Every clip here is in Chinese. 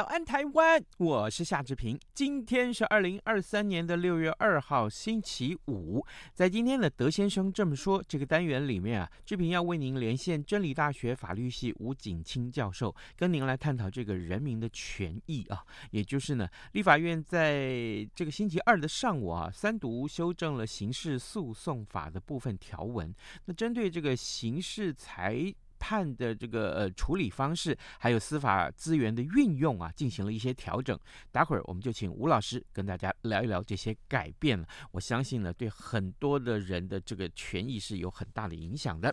早安，台湾！我是夏志平。今天是二零二三年的六月二号，星期五。在今天的德先生这么说这个单元里面啊，志平要为您连线真理大学法律系吴景清教授，跟您来探讨这个人民的权益啊。也就是呢，立法院在这个星期二的上午啊，三读修正了刑事诉讼法的部分条文。那针对这个刑事裁判的这个呃处理方式，还有司法资源的运用啊，进行了一些调整。待会儿我们就请吴老师跟大家聊一聊这些改变。我相信呢，对很多的人的这个权益是有很大的影响的。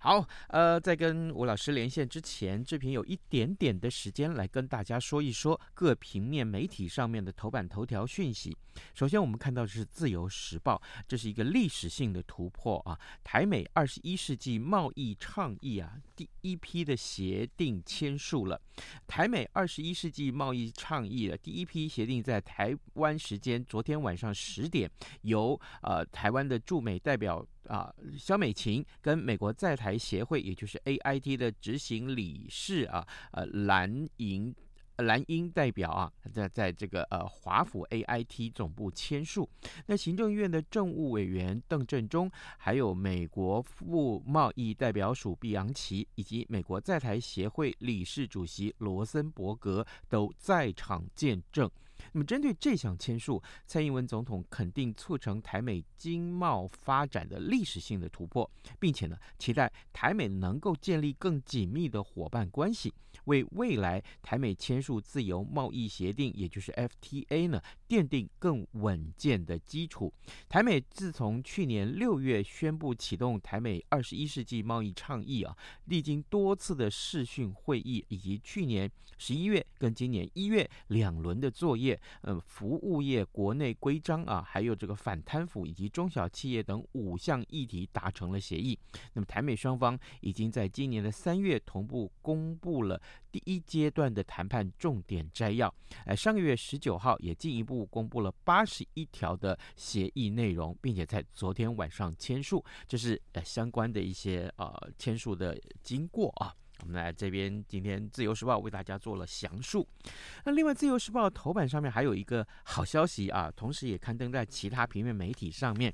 好，呃，在跟吴老师连线之前，志平有一点点的时间来跟大家说一说各平面媒体上面的头版头条讯息。首先，我们看到的是《自由时报》，这是一个历史性的突破啊！台美二十一世纪贸易倡议啊，第一批的协定签署了。台美二十一世纪贸易倡议的第一批协定在台湾时间昨天晚上十点，由呃台湾的驻美代表。啊，萧美琴跟美国在台协会，也就是 AIT 的执行理事啊，呃，蓝营蓝英代表啊，在在这个呃华府 AIT 总部签署。那行政院的政务委员邓振中，还有美国副贸易代表署毕扬奇，以及美国在台协会理事主席罗森伯格都在场见证。那么，针对这项签署，蔡英文总统肯定促成台美经贸发展的历史性的突破，并且呢，期待台美能够建立更紧密的伙伴关系，为未来台美签署自由贸易协定，也就是 FTA 呢，奠定更稳健的基础。台美自从去年六月宣布启动台美二十一世纪贸易倡议啊，历经多次的视讯会议，以及去年十一月跟今年一月两轮的作业。嗯，服务业国内规章啊，还有这个反贪腐以及中小企业等五项议题达成了协议。那么台美双方已经在今年的三月同步公布了第一阶段的谈判重点摘要。呃，上个月十九号也进一步公布了八十一条的协议内容，并且在昨天晚上签署。这是呃相关的一些呃签署的经过啊。我们来这边，今天《自由时报》为大家做了详述。那另外，《自由时报》头版上面还有一个好消息啊，同时也刊登在其他平面媒体上面。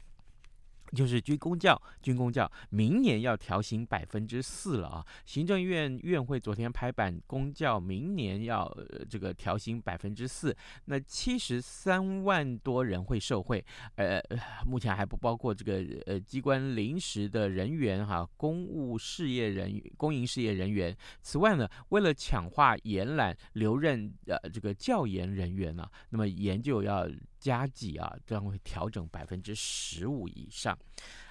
就是军公教，军公教明年要调薪百分之四了啊！行政院院会昨天拍板，公教明年要这个调薪百分之四，那七十三万多人会受惠，呃，目前还不包括这个呃机关临时的人员哈，公务事业人员、公营事业人员。此外呢，为了强化延揽留任呃这个教研人员呢、那么研究要。加计啊，将会调整百分之十五以上。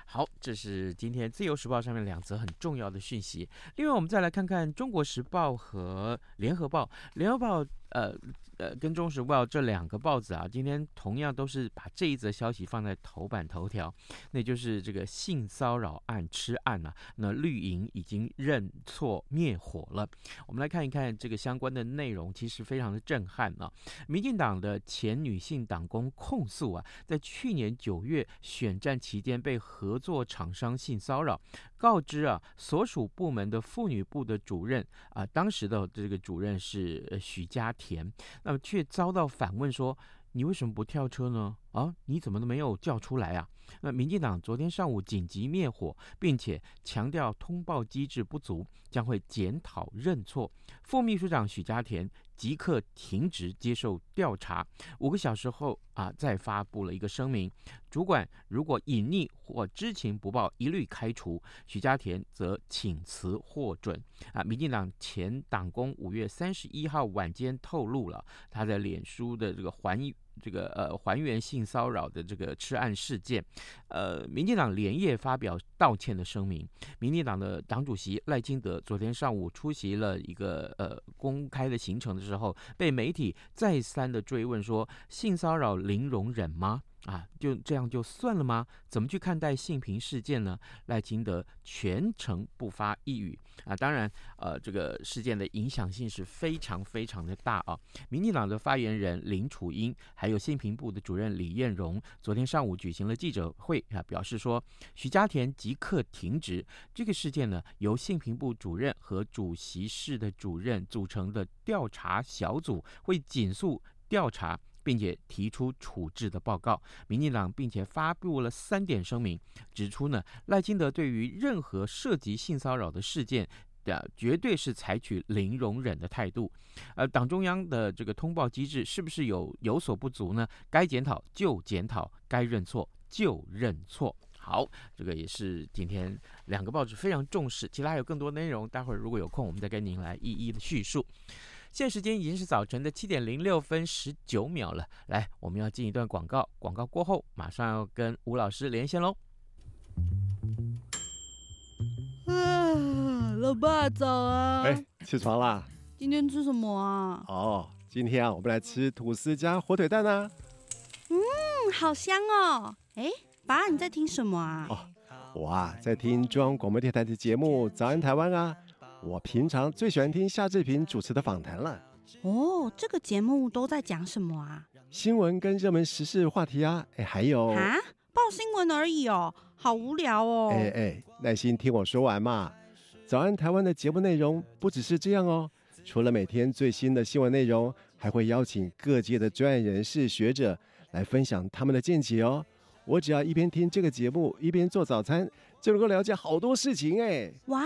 好，这是今天《自由时报》上面两则很重要的讯息。另外，我们再来看看《中国时报》和《联合报》。《联合报》呃。呃，跟《中时报》这两个报纸啊，今天同样都是把这一则消息放在头版头条，那就是这个性骚扰案吃案啊，那绿营已经认错灭火了。我们来看一看这个相关的内容，其实非常的震撼啊。民进党的前女性党工控诉啊，在去年九月选战期间被合作厂商性骚扰。告知啊，所属部门的妇女部的主任啊，当时的这个主任是许家田，那么却遭到反问说：“你为什么不跳车呢？啊，你怎么都没有叫出来啊？”那民进党昨天上午紧急灭火，并且强调通报机制不足，将会检讨认错。副秘书长许家田即刻停职接受调查，五个小时后啊，再发布了一个声明。主管如果隐匿或知情不报，一律开除。许家田则请辞获准。啊，民进党前党工五月三十一号晚间透露了他在脸书的这个环这个呃还原性骚扰的这个吃案事件，呃，民进党连夜发表道歉的声明。民进党的党主席赖清德昨天上午出席了一个呃公开的行程的时候，被媒体再三的追问说：性骚扰零容忍吗？啊，就这样就算了吗？怎么去看待性平事件呢？赖清德全程不发一语啊。当然，呃，这个事件的影响性是非常非常的大啊。民进党的发言人林楚英，还有性平部的主任李彦荣，昨天上午举行了记者会啊，表示说，徐家田即刻停职。这个事件呢，由性平部主任和主席室的主任组成的调查小组会紧速调查。并且提出处置的报告，民进党并且发布了三点声明，指出呢，赖清德对于任何涉及性骚扰的事件的，绝对是采取零容忍的态度。而党中央的这个通报机制是不是有有所不足呢？该检讨就检讨，该认错就认错。好，这个也是今天两个报纸非常重视，其他还有更多内容，待会儿如果有空，我们再跟您来一一的叙述。现在时间已经是早晨的七点零六分十九秒了。来，我们要进一段广告，广告过后马上要跟吴老师连线喽。啊，老爸早啊！哎，起床啦！今天吃什么啊？哦，今天啊，我们来吃吐司加火腿蛋啊。嗯，好香哦！哎，爸，你在听什么啊？哦，我啊，在听中央广播电台的节目《早安台湾》啊。我平常最喜欢听夏志平主持的访谈了。哦，这个节目都在讲什么啊？新闻跟热门时事话题啊，哎，还有啊，报新闻而已哦，好无聊哦。哎哎，耐心听我说完嘛。早安台湾的节目内容不只是这样哦，除了每天最新的新闻内容，还会邀请各界的专业人士、学者来分享他们的见解哦。我只要一边听这个节目，一边做早餐，就能够了解好多事情哎。哇！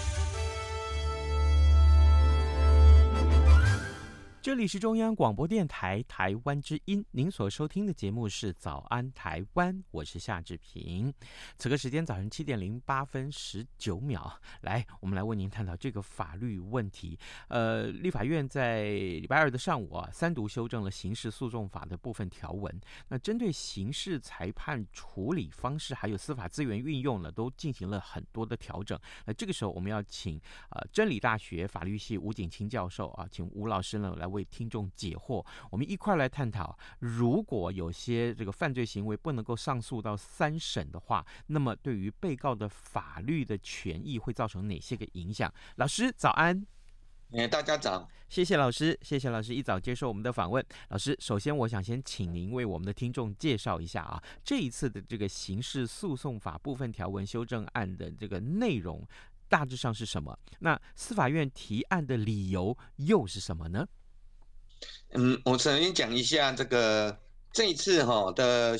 这里是中央广播电台台湾之音，您所收听的节目是《早安台湾》，我是夏志平。此刻时间早上七点零八分十九秒，来，我们来为您探讨这个法律问题。呃，立法院在礼拜二的上午啊，三读修正了刑事诉讼法的部分条文。那针对刑事裁判处理方式还有司法资源运用呢，都进行了很多的调整。那这个时候，我们要请呃真理大学法律系吴景清教授啊，请吴老师呢来。为听众解惑，我们一块来探讨：如果有些这个犯罪行为不能够上诉到三审的话，那么对于被告的法律的权益会造成哪些个影响？老师早安，哎，大家早，谢谢老师，谢谢老师一早接受我们的访问。老师，首先我想先请您为我们的听众介绍一下啊，这一次的这个刑事诉讼法部分条文修正案的这个内容大致上是什么？那司法院提案的理由又是什么呢？嗯，我首先讲一下这个这一次哈的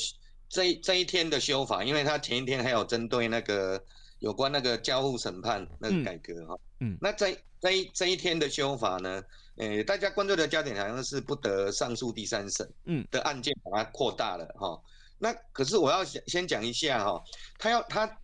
这一这一天的修法，因为他前一天还有针对那个有关那个交互审判那个改革哈，嗯，那这这一这一天的修法呢，呃，大家关注的焦点好像是不得上诉第三审，嗯，的案件把它扩大了哈，那可是我要先先讲一下哈，他要他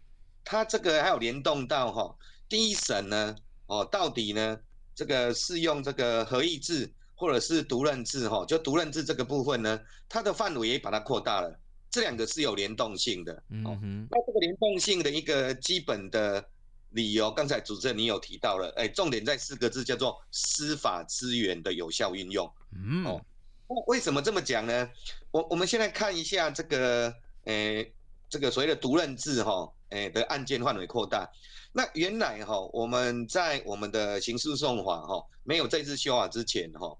他这个还有联动到哈第一审呢，哦，到底呢这个适用这个合议制。或者是独任制哈，就独任制这个部分呢，它的范围也把它扩大了，这两个是有联动性的。嗯哼，那这个联动性的一个基本的理由，刚才主持人你有提到了，哎，重点在四个字，叫做司法资源的有效运用。嗯，哦，为什么这么讲呢？我我们现在看一下这个，诶，这个所谓的独任制哈，诶的案件范围扩大。那原来哈，我们在我们的刑事诉讼法哈没有这次修法之前哈，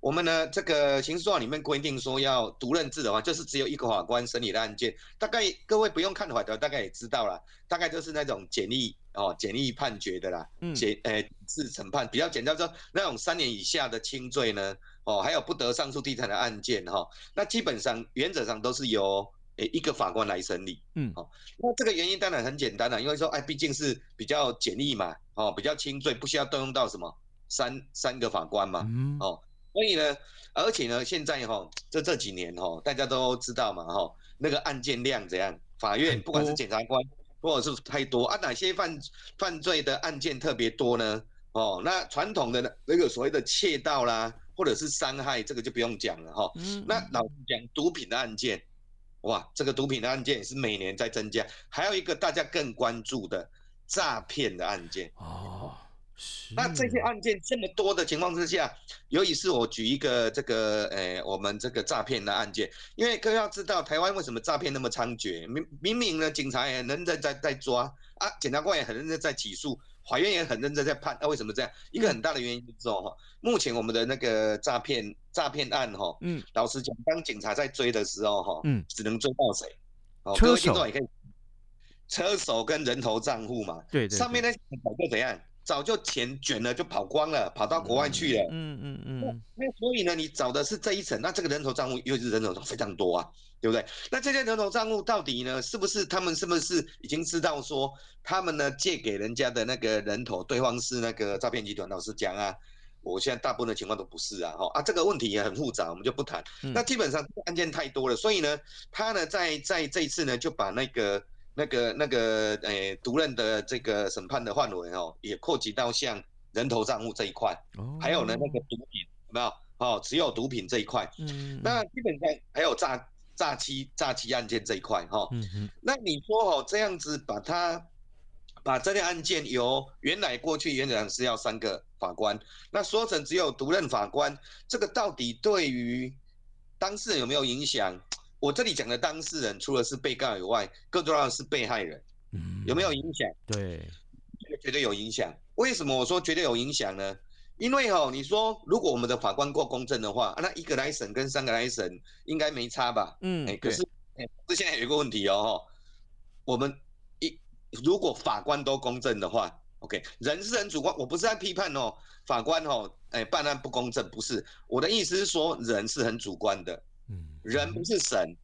我们呢这个刑事诉讼里面规定说要独任制的话，就是只有一个法官审理的案件。大概各位不用看法条，大概也知道了，大概就是那种简易哦简易判决的啦，简诶是审判比较简单，说那种三年以下的轻罪呢，哦还有不得上诉地产的案件哈，那基本上原则上都是由。诶，一个法官来审理，嗯，好，那这个原因当然很简单了，因为说，哎，毕竟是比较简易嘛，哦，比较轻罪，不需要动用到什么三三个法官嘛，嗯，哦，所以呢，而且呢，现在哈，这这几年哈，大家都知道嘛，哈，那个案件量怎样，法院不管是检察官或者是太多啊，哪些犯犯罪的案件特别多呢？哦，那传统的那个所谓的窃盗啦，或者是伤害，这个就不用讲了哈，嗯，那老实讲，毒品的案件。哇，这个毒品的案件也是每年在增加，还有一个大家更关注的诈骗的案件哦。是。那这些案件这么多的情况之下，尤其是我举一个这个，诶，我们这个诈骗的案件，因为各位要知道，台湾为什么诈骗那么猖獗？明明明呢，警察也很认真在在抓啊，检察官也很认真在起诉。法院也很认真在判，那、啊、为什么这样？一个很大的原因就是说，哈，目前我们的那个诈骗诈骗案，哈，嗯，老实讲，当警察在追的时候，哈，嗯，只能追到谁？哦，各位听众也可以，车手跟人头账户嘛，对，对，对，上面那些早就怎样？早就钱卷了，就跑光了，跑到国外去了。嗯嗯嗯，嗯。那所以呢，你找的是这一层，那这个人头账户又是人头账非常多啊，对不对？那这些人头账户到底呢，是不是他们是不是已经知道说他们呢借给人家的那个人头对方是那个诈骗集团？老实讲啊，我现在大部分的情况都不是啊，哈啊，这个问题也很复杂，我们就不谈。嗯、那基本上案件太多了，所以呢，他呢在在这一次呢就把那个。那个那个诶，独、欸、任的这个审判的范围哦，也扩及到像人头账户这一块，哦，还有呢那个毒品有没有？哦，只有毒品这一块，嗯，那基本上还有诈诈欺诈欺案件这一块哈，嗯，那你说哦这样子把它把这类案件由原来过去原来是要三个法官，那说成只有独任法官，这个到底对于当事人有没有影响？我这里讲的当事人，除了是被告以外，更重要的是被害人，嗯，有没有影响？对，绝对有影响。为什么我说绝对有影响呢？因为哦，你说如果我们的法官够公正的话，那一个来审跟三个来审应该没差吧？嗯，哎，可是，哎，这现在有一个问题哦，我们一如果法官都公正的话，OK，人是很主观，我不是在批判哦，法官哦，哎，办案不公正，不是，我的意思是说，人是很主观的。人不是神，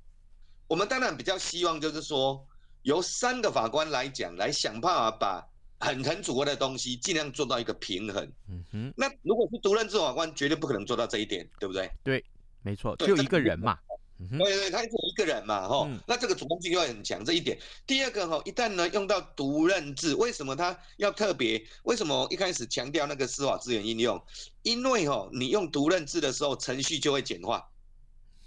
我们当然比较希望就是说，由三个法官来讲，来想办法把很很主观的东西尽量做到一个平衡。嗯哼，那如果是独任制法官，绝对不可能做到这一点，对不对？对，没错，就一个人嘛。对对，他只有一个人嘛，吼、嗯，那这个主观性就要很强这一点。第二个哈，一旦呢用到独任制，为什么他要特别？为什么一开始强调那个司法资源应用？因为哈，你用独任制的时候，程序就会简化。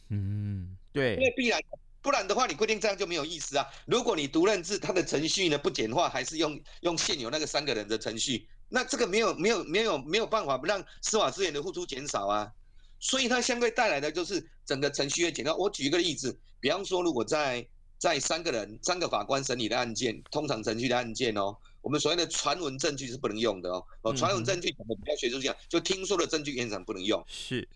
嗯，对，因为必然，不然的话，你规定这样就没有意思啊。如果你独任制，它的程序呢不简化，还是用用现有那个三个人的程序，那这个没有没有没有没有办法让司法资源的付出减少啊。所以它相对带来的就是整个程序会简化。我举一个例子，比方说，如果在在三个人三个法官审理的案件，通常程序的案件哦，我们所谓的传闻证据是不能用的哦。哦，传闻证据怎么比较学术讲，就听说的证据原则不能用。是。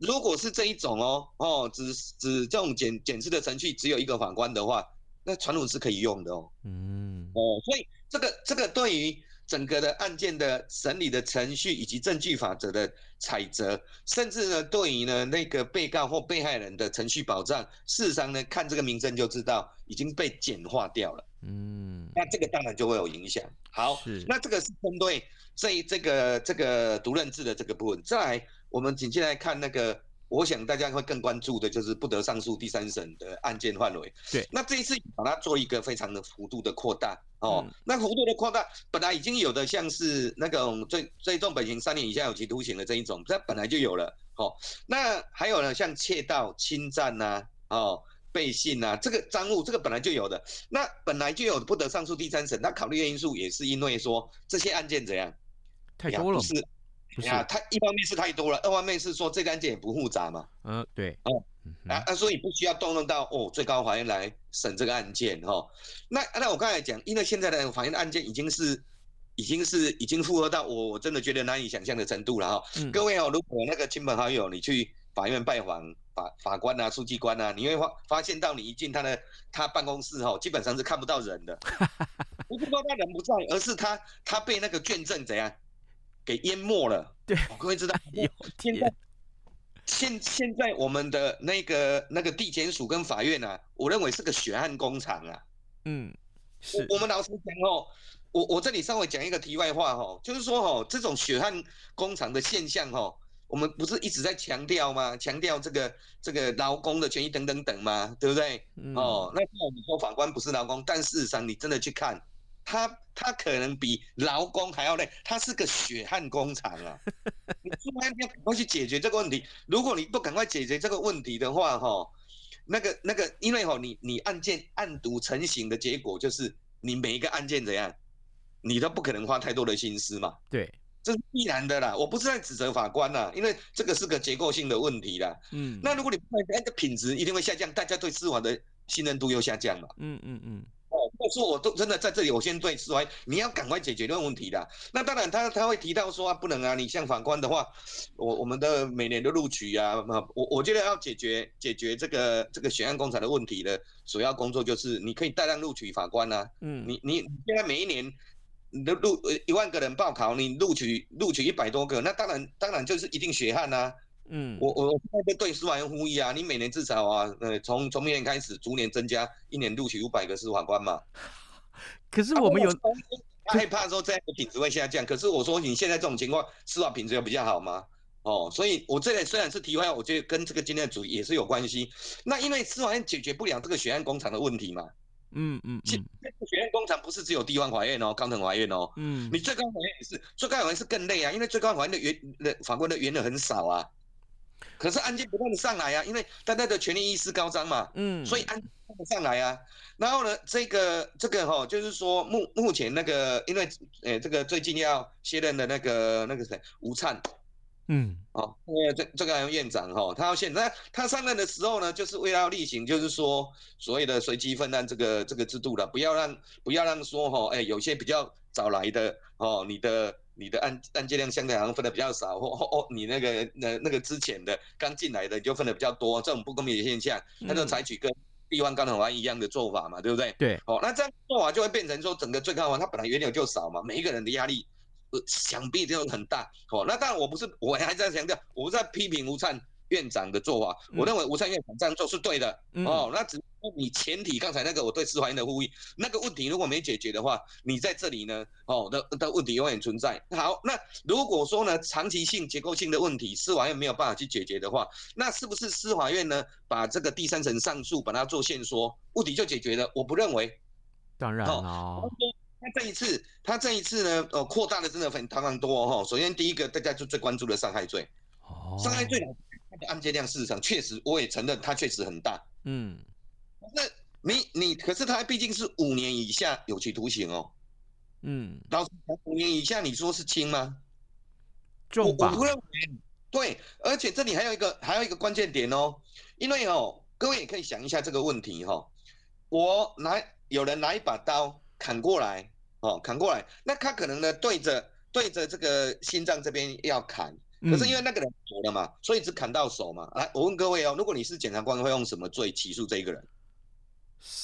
如果是这一种哦哦，只只这种检检视的程序只有一个法官的话，那传统是可以用的哦。嗯哦，所以这个这个对于整个的案件的审理的程序以及证据法则的采择，甚至呢对于呢那个被告或被害人的程序保障，事实上呢看这个名称就知道已经被简化掉了。嗯，那这个当然就会有影响。好，那这个是针对这这个这个独任制的这个部分，再来。我们紧接着来看那个，我想大家会更关注的就是不得上诉第三审的案件范围。对，那这一次把它做一个非常的幅度的扩大哦。嗯、那幅度的扩大，本来已经有的像是那个最最重本刑三年以下有期徒刑的这一种，它本来就有了。哦，那还有呢，像窃盗、侵占呐、啊，哦，背信呐，这个赃物，这个本来就有的。那本来就有不得上诉第三审，那考虑的因素也是因为说这些案件怎样？太多了。是。呀，他一方面是太多了，二方面是说这个案件也不复杂嘛。嗯，对。啊啊，所以不需要动用到哦最高法院来审这个案件哈。那那我刚才讲，因为现在的法院案件已经是已经是已经复合到我我真的觉得难以想象的程度了哈。嗯、各位哦，如果那个亲朋好友你去法院拜访法法官啊、书记官啊，你会发发现到你一进他的他办公室哦，基本上是看不到人的，不是说他人不在，而是他他被那个卷证怎样？给淹没了，对，各位知道。现在，现现在我们的那个那个地检署跟法院啊，我认为是个血汗工厂啊。嗯，是。我我们老实讲哦，我我这里稍微讲一个题外话哦，就是说哦，这种血汗工厂的现象哦，我们不是一直在强调吗？强调这个这个劳工的权益等等等吗，对不对？嗯、哦，那我们说法官不是劳工，但事实上你真的去看。他他可能比劳工还要累，他是个血汗工厂啊！你突然要赶快去解决这个问题，如果你不赶快解决这个问题的话，哈，那个那个，因为哈，你你案件案牘成型的结果就是你每一个案件怎样，你都不可能花太多的心思嘛。对，这是必然的啦。我不是在指责法官呐，因为这个是个结构性的问题啦。嗯，那如果你不那个品质一定会下降，大家对司法的信任度又下降嘛。嗯嗯嗯。哦，我说我都真的在这里，我先对释怀，你要赶快解决这个问题的。那当然他，他他会提到说啊，不能啊，你像法官的话，我我们的每年的录取啊，我我觉得要解决解决这个这个血汗工厂的问题的主要工作就是，你可以大量录取法官啊。嗯，你你现在每一年你的录一万个人报考，你录取录取一百多个，那当然当然就是一定血汗啊。嗯，我我我在对司法院呼吁啊，你每年至少啊，呃，从从明年开始逐年增加，一年录取五百个司法官嘛。可是我们有 害怕说这样的品质会下降，可是我说你现在这种情况，司法品质有比较好吗？哦，所以我这里虽然是题外话，我觉得跟这个今天的主题也是有关系。那因为司法院解决不了这个血汗工厂的问题嘛。嗯嗯，嗯，这个血汗工厂不是只有地方法院哦，高等法院哦。嗯，你最高法院也是，最高法院是更累啊，因为最高法院的原的法官的员额很少啊。可是案件不断的上来啊，因为大家的权利意识高涨嘛，嗯，所以案件不断的上来啊。然后呢，这个这个哈、哦，就是说目目前那个，因为呃，这个最近要卸任的那个那个谁吴灿，嗯，哦，因为这这个院长哈、哦，他要现在他上任的时候呢，就是为了要例行，就是说所谓的随机分担这个这个制度了，不要让不要让说哈、哦，哎，有些比较早来的哦，你的。你的案案件量相对好像分的比较少，或或哦，你那个那那个之前的刚进来的就分的比较多，这种不公平的现象，他就采取跟地方高等法一样的做法嘛，对不对？对，哦，那这样做法就会变成说，整个最高法它本来原有就少嘛，每一个人的压力，呃，想必就很大。哦，那当然我不是，我还在强调，我不是在批评吴灿院长的做法，我认为吴灿院长这样做是对的。哦，那只。你前提刚才那个我对司法院的呼吁，那个问题如果没解决的话，你在这里呢，哦的的问题永远存在。好，那如果说呢，长期性结构性的问题，司法院没有办法去解决的话，那是不是司法院呢，把这个第三层上诉把它做限缩，问题就解决了？我不认为。当然哦。他这一次，他这一次呢，哦，扩大的真的很非常多哈。首先第一个，大家就最关注的伤害罪。哦。伤害罪的案件量事实上确实，我也承认它确实很大。嗯。那你你可是他毕竟是五年以下有期徒刑哦，嗯，然后五年以下你说是轻吗？重吧？我不认为。对，而且这里还有一个还有一个关键点哦，因为哦，各位也可以想一下这个问题哈、哦，我拿有人拿一把刀砍过来哦，砍过来，那他可能呢对着对着这个心脏这边要砍，可是因为那个人走了嘛，所以只砍到手嘛。来，我问各位哦，如果你是检察官，会用什么罪起诉这一个人？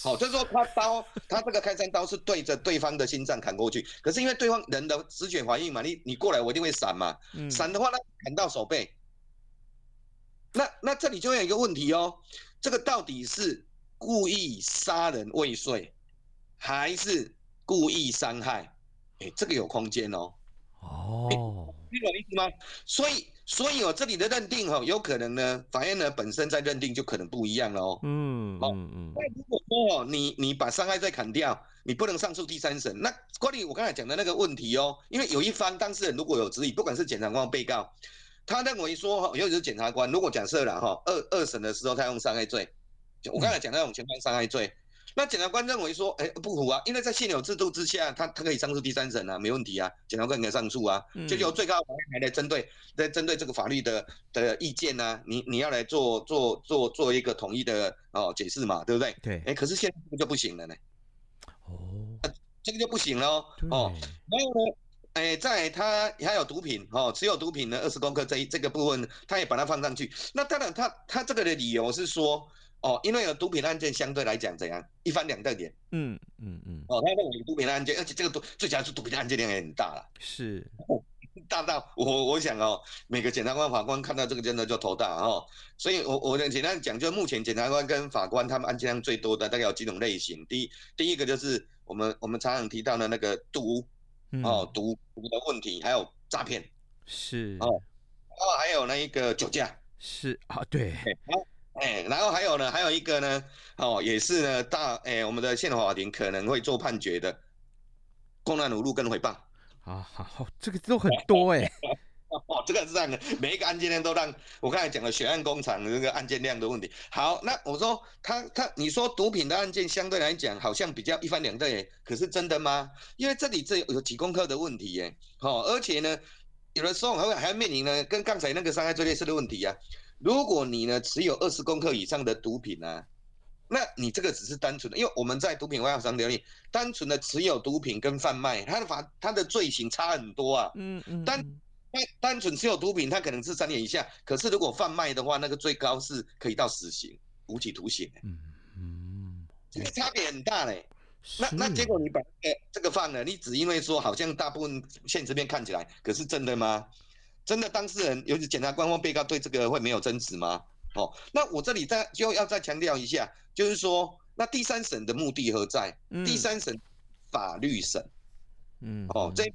好，就是说他刀，他这个开山刀是对着对方的心脏砍过去，可是因为对方人的直觉反应嘛，你你过来我一定会闪嘛，闪的话那，砍到手背，那那这里就会有一个问题哦，这个到底是故意杀人未遂，还是故意伤害？哎，这个有空间哦。哦，你懂意思吗？所以。所以哦，这里的认定哈，有可能呢，法院呢本身在认定就可能不一样了哦。嗯，好，嗯，那如果说哦，你你把伤害罪砍掉，你不能上诉第三审，那关于我刚才讲的那个问题哦，因为有一方当事人如果有质疑，不管是检察官或被告，他认为说哈，尤其是检察官，如果假设了哈，二二审的时候他用伤害罪，就我刚才讲的那种情况伤害罪，那检察官认为说，哎、欸，不符啊，因为在现有制度之下，他他可以上诉第三审啊，没问题啊，检察官可以上诉啊，就由最高法院来针对，来针对这个法律的的意见呢、啊，你你要来做做做做一个统一的哦解释嘛，对不对？对。哎、欸，可是现在这个就不行了呢。哦。这个就不行了哦。哦。然后呢，哎、欸，在他还有毒品哦，持有毒品的二十公克这一这个部分，他也把它放上去。那当然他，他他这个的理由是说。哦，因为有毒品案件相对来讲怎样一翻两瞪眼，嗯嗯嗯，哦，他认为有毒品案件，而且这个毒最主要是毒品案件量也很大。了，是，哦、大到我我想哦，每个检察官法官看到这个真的就头大哦，所以我我简单讲，就目前检察官跟法官他们案件量最多的大概有几种类型，第一第一个就是我们我们常常提到的那个毒，嗯、哦毒毒的问题，还有诈骗，是。哦，然后还有那一个酒驾，是啊对。哎，然后还有呢，还有一个呢，哦，也是呢，大哎，我们的宪法法庭可能会做判决的，公然侮辱跟诽谤啊，好，这个都很多哎，哦，这个是这样的，每一个案件量都让我刚才讲了血案工厂的这个案件量的问题。好，那我说他他，你说毒品的案件相对来讲好像比较一翻两瞪眼，可是真的吗？因为这里这有几公克的问题耶，哦，而且呢，有的时候还会还要面临呢，跟刚才那个伤害罪类似的问题呀、啊。如果你呢持有二十公克以上的毒品呢、啊，那你这个只是单纯的，因为我们在毒品外防条例，单纯的持有毒品跟贩卖，它的法它的罪行差很多啊。嗯嗯。单单单纯持有毒品，它可能是三年以下，可是如果贩卖的话，那个最高是可以到死刑、无期徒刑。嗯嗯。这个差别很大嘞。那那结果你把这个这个放了，你只因为说好像大部分现实面看起来，可是真的吗？真的当事人，尤其检察官或被告对这个会没有争执吗？哦，那我这里再就要再强调一下，就是说，那第三审的目的何在？嗯、第三审法律审，嗯，哦，这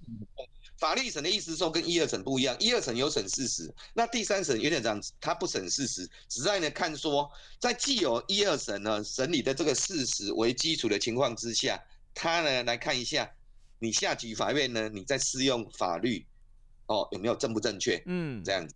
法律审的意思说跟一二审不一样，一二审有审事实，那第三审有点这样子，他不审事实，只在呢看说，在既有一二审呢审理的这个事实为基础的情况之下，他呢来看一下你下级法院呢你在适用法律。哦，有没有正不正确？嗯，这样子。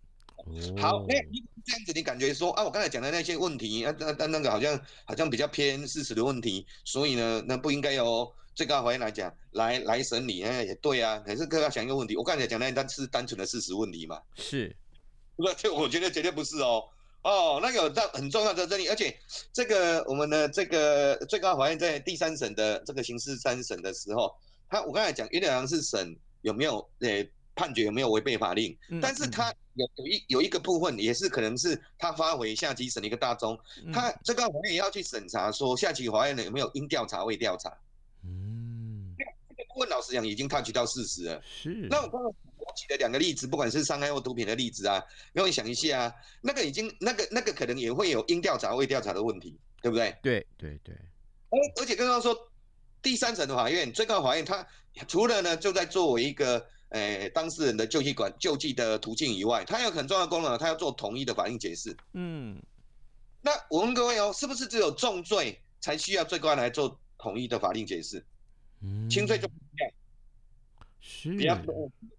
好，那你这样子，你感觉说啊，我刚才讲的那些问题，啊，那那那个好像好像比较偏事实的问题，所以呢，那不应该由最高法院来讲来来审理。哎，也对啊，可是各位要想一个问题，我刚才讲的那是单纯的事实问题嘛？是，不，这我觉得绝对不是哦。哦，那个有很很重要的这里，而且这个我们的这个最高法院在第三审的这个刑事三审的时候，他我刚才讲有点像是审有没有诶。判决有没有违背法令？但是他有有一有一个部分也是可能是他发回下级审的一个大宗，他这个法院也要去审查说下级法院呢有没有应调查未调查。嗯，这个部分老实讲已经 touch 到事实了。是。那我刚刚我举的两个例子，不管是伤害或毒品的例子啊，让你想一下啊，那个已经那个那个可能也会有应调查未调查的问题，对不对？对对对。而而且刚刚说第三审的法院、最高法院，他除了呢就在作为一个。诶、欸，当事人的救济管救济的途径以外，它有很重要的功能，它要做统一的法令解释。嗯，那我问各位哦，是不是只有重罪才需要最高来做统一的法令解释？嗯，轻罪就不一样。是。比方说，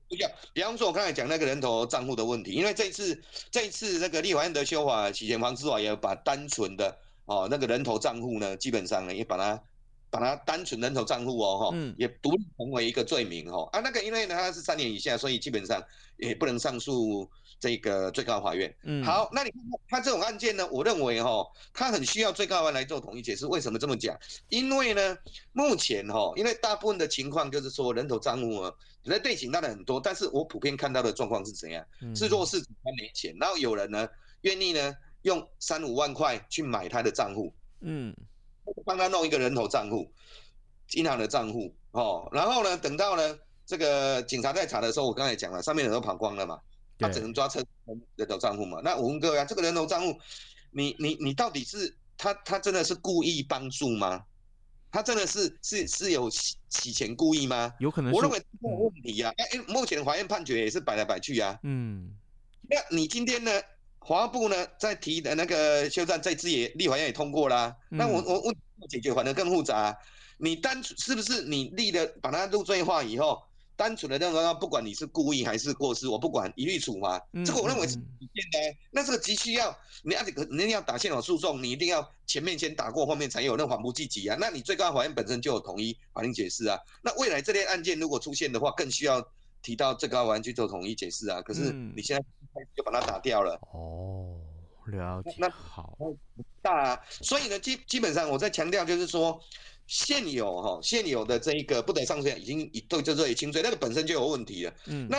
不一样。比方说，我刚才讲那个人头账户的问题，因为这一次这一次那个立法院的修法，洗钱防治法也把单纯的哦那个人头账户呢，基本上呢也把它。把它单纯人头账户哦，哈、嗯，也独立成为一个罪名哦。啊，那个因为呢，它是三年以下，所以基本上也不能上诉这个最高法院。嗯，好，那你看他这种案件呢，我认为哈，他很需要最高法院来做统一解释。为什么这么讲？因为呢，目前哈，因为大部分的情况就是说人头账户啊，你的类型当然很多，但是我普遍看到的状况是怎样？嗯、是弱势他没钱，然后有人呢愿意呢用三五万块去买他的账户。嗯。帮他弄一个人头账户，银行的账户哦，然后呢，等到呢这个警察在查的时候，我刚才讲了，上面人都跑光了嘛，他只能抓车人头账户嘛。那我问各位啊，这个人头账户，你你你到底是他他真的是故意帮助吗？他真的是是是有洗洗钱故意吗？有可能，我认为没有问题呀、啊。哎、嗯，目前法院判决也是摆来摆去啊。嗯，那你今天呢？法务部呢，在提的那个修正这次也立法院也通过啦。那我我我解决反而更复杂。你单是不是你立的把它入罪化以后，单纯的认为，不管你是故意还是过失，我不管一律处罚。嗯、这个我认为是底线的。那这个急需要你要这个，你要打现场诉讼，你一定要前面先打过，后面才有那缓不济急啊。那你最高法院本身就有统一法庭解释啊。那未来这类案件如果出现的话，更需要提到最高法院去做统一解释啊。可是你现在就把它打掉了。哦，了解。那好大、啊，所以呢，基基本上我在强调就是说。现有哈现有的这一个不得上诉已经已都就这里轻罪，那个本身就有问题了。嗯，那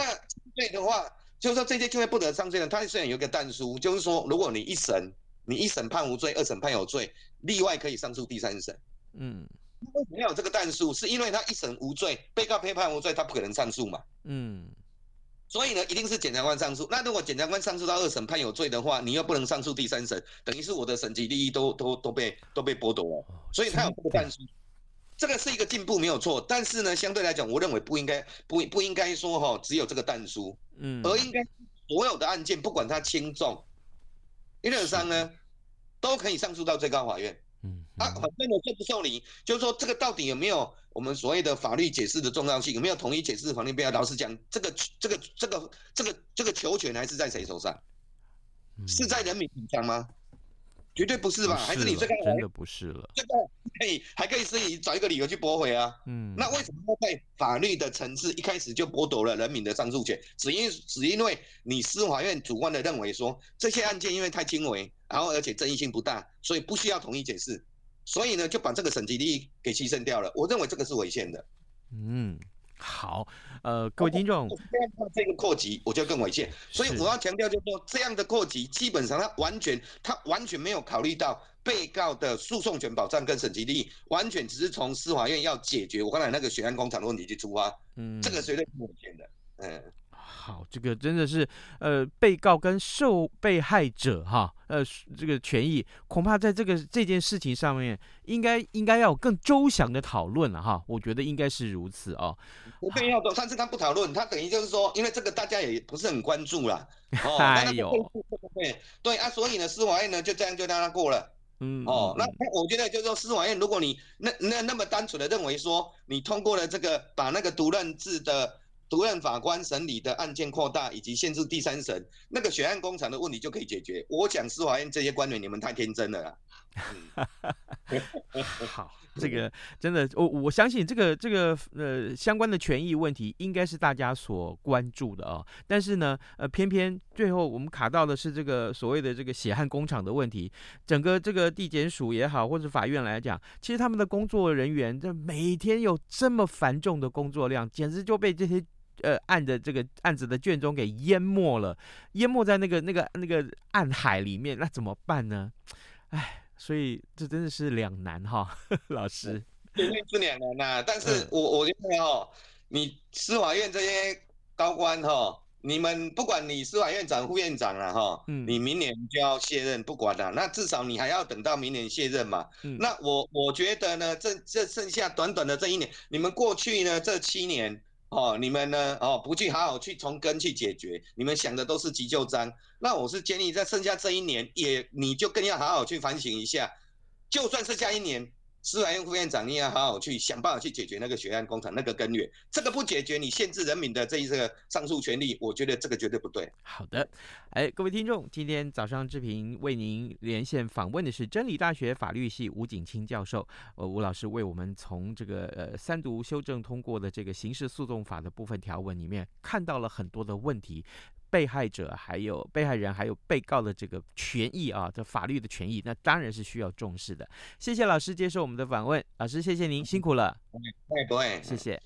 对的话，就是说这些就会不得上诉的，它虽然有一个但书，就是说如果你一审你一审判无罪，二审判有罪，例外可以上诉第三审。嗯，为什么要有这个但书？是因为他一审无罪，被告被判无罪，他不可能上诉嘛。嗯，所以呢，一定是检察官上诉。那如果检察官上诉到二审判有罪的话，你又不能上诉第三审，等于是我的审级利益都都都被都被剥夺了。所以他有这个但书。这个是一个进步没有错，但是呢，相对来讲，我认为不应该不不应该说哈，只有这个但书，嗯，而应该所有的案件，不管它轻重，一、二、三呢，都可以上诉到最高法院，嗯，啊，反正我就不受理，就是说这个到底有没有我们所谓的法律解释的重要性，有没有统一解释法律必要？老实讲，这个这个这个这个这个球权还是在谁手上？是在人民手上吗？绝对不是吧？是还是你这个真的不是了？这个可以还可以自己找一个理由去驳回啊。嗯，那为什么在法律的层次一开始就剥夺了人民的上诉权？只因只因为你司法院主观的认为说这些案件因为太轻微，然后而且争议性不大，所以不需要统一解释，所以呢就把这个审级利益给牺牲掉了。我认为这个是违宪的。嗯。好，呃，各位听众，这个扩级，我就更违宪。所以我要强调，就是说这样的扩级，基本上他完全，他完全没有考虑到被告的诉讼权保障跟审级利益，完全只是从司法院要解决我刚才那个血案工厂的问题去出发。嗯，这个绝对是违宪的。嗯。好，这个真的是，呃，被告跟受被害者哈，呃，这个权益恐怕在这个这件事情上面，应该应该要有更周详的讨论了哈。我觉得应该是如此哦。我更要多，但是他不讨论，他等于就是说，因为这个大家也不是很关注啦。哦，哎呦，对对啊，所以呢，司法院呢就这样就让他过了。嗯，哦，那我觉得就是说，司法院如果你那那那么单纯的认为说，你通过了这个把那个独任制的。独任法官审理的案件扩大，以及限制第三审那个血案工厂的问题就可以解决。我讲司法院这些官员，你们太天真了啦。好，这个真的，我我相信这个这个呃相关的权益问题应该是大家所关注的哦。但是呢，呃，偏偏最后我们卡到的是这个所谓的这个血汗工厂的问题。整个这个地检署也好，或者法院来讲，其实他们的工作人员这每天有这么繁重的工作量，简直就被这些。呃，案的这个案子的卷宗给淹没了，淹没在那个那个那个暗海里面，那怎么办呢？哎，所以这真的是两难哈，老师。绝对是两难呐，但是我我觉得哦，你司法院这些高官哈，你们不管你司法院长、副院长了哈，嗯，你明年就要卸任，不管了，那至少你还要等到明年卸任嘛。嗯，那我我觉得呢，这这剩下短短的这一年，你们过去呢这七年。哦，你们呢？哦，不去好好去从根去解决，你们想的都是急救章。那我是建议，在剩下这一年，也你就更要好好去反省一下，就算剩下一年。司法院副院长，你要好好去想办法去解决那个血案工厂那个根源。这个不解决，你限制人民的这一个上诉权利，我觉得这个绝对不对。好的，哎，各位听众，今天早上志平为您连线访问的是真理大学法律系吴景清教授。呃，吴老师为我们从这个呃三读修正通过的这个刑事诉讼法的部分条文里面看到了很多的问题。被害者还有被害人还有被告的这个权益啊，这法律的权益，那当然是需要重视的。谢谢老师接受我们的访问，老师谢谢您辛苦了。对对，谢谢。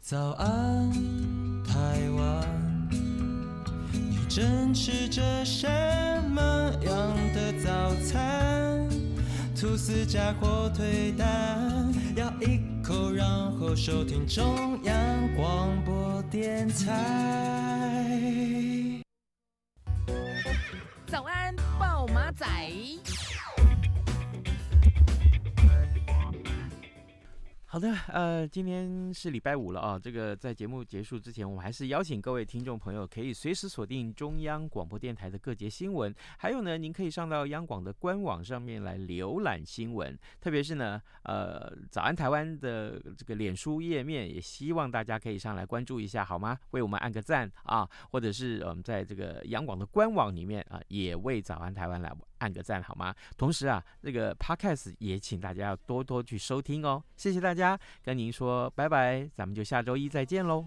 早安，台湾，你正吃着什么样的早餐？吐司加火腿蛋，咬一口，然后收听中央广播电台。早安，暴马仔。好的，呃，今天是礼拜五了啊。这个在节目结束之前，我们还是邀请各位听众朋友可以随时锁定中央广播电台的各节新闻，还有呢，您可以上到央广的官网上面来浏览新闻。特别是呢，呃，早安台湾的这个脸书页面，也希望大家可以上来关注一下，好吗？为我们按个赞啊，或者是我们在这个央广的官网里面啊，也为早安台湾来按个赞，好吗？同时啊，这个 Podcast 也请大家要多多去收听哦，谢谢大家。跟您说拜拜，咱们就下周一再见喽。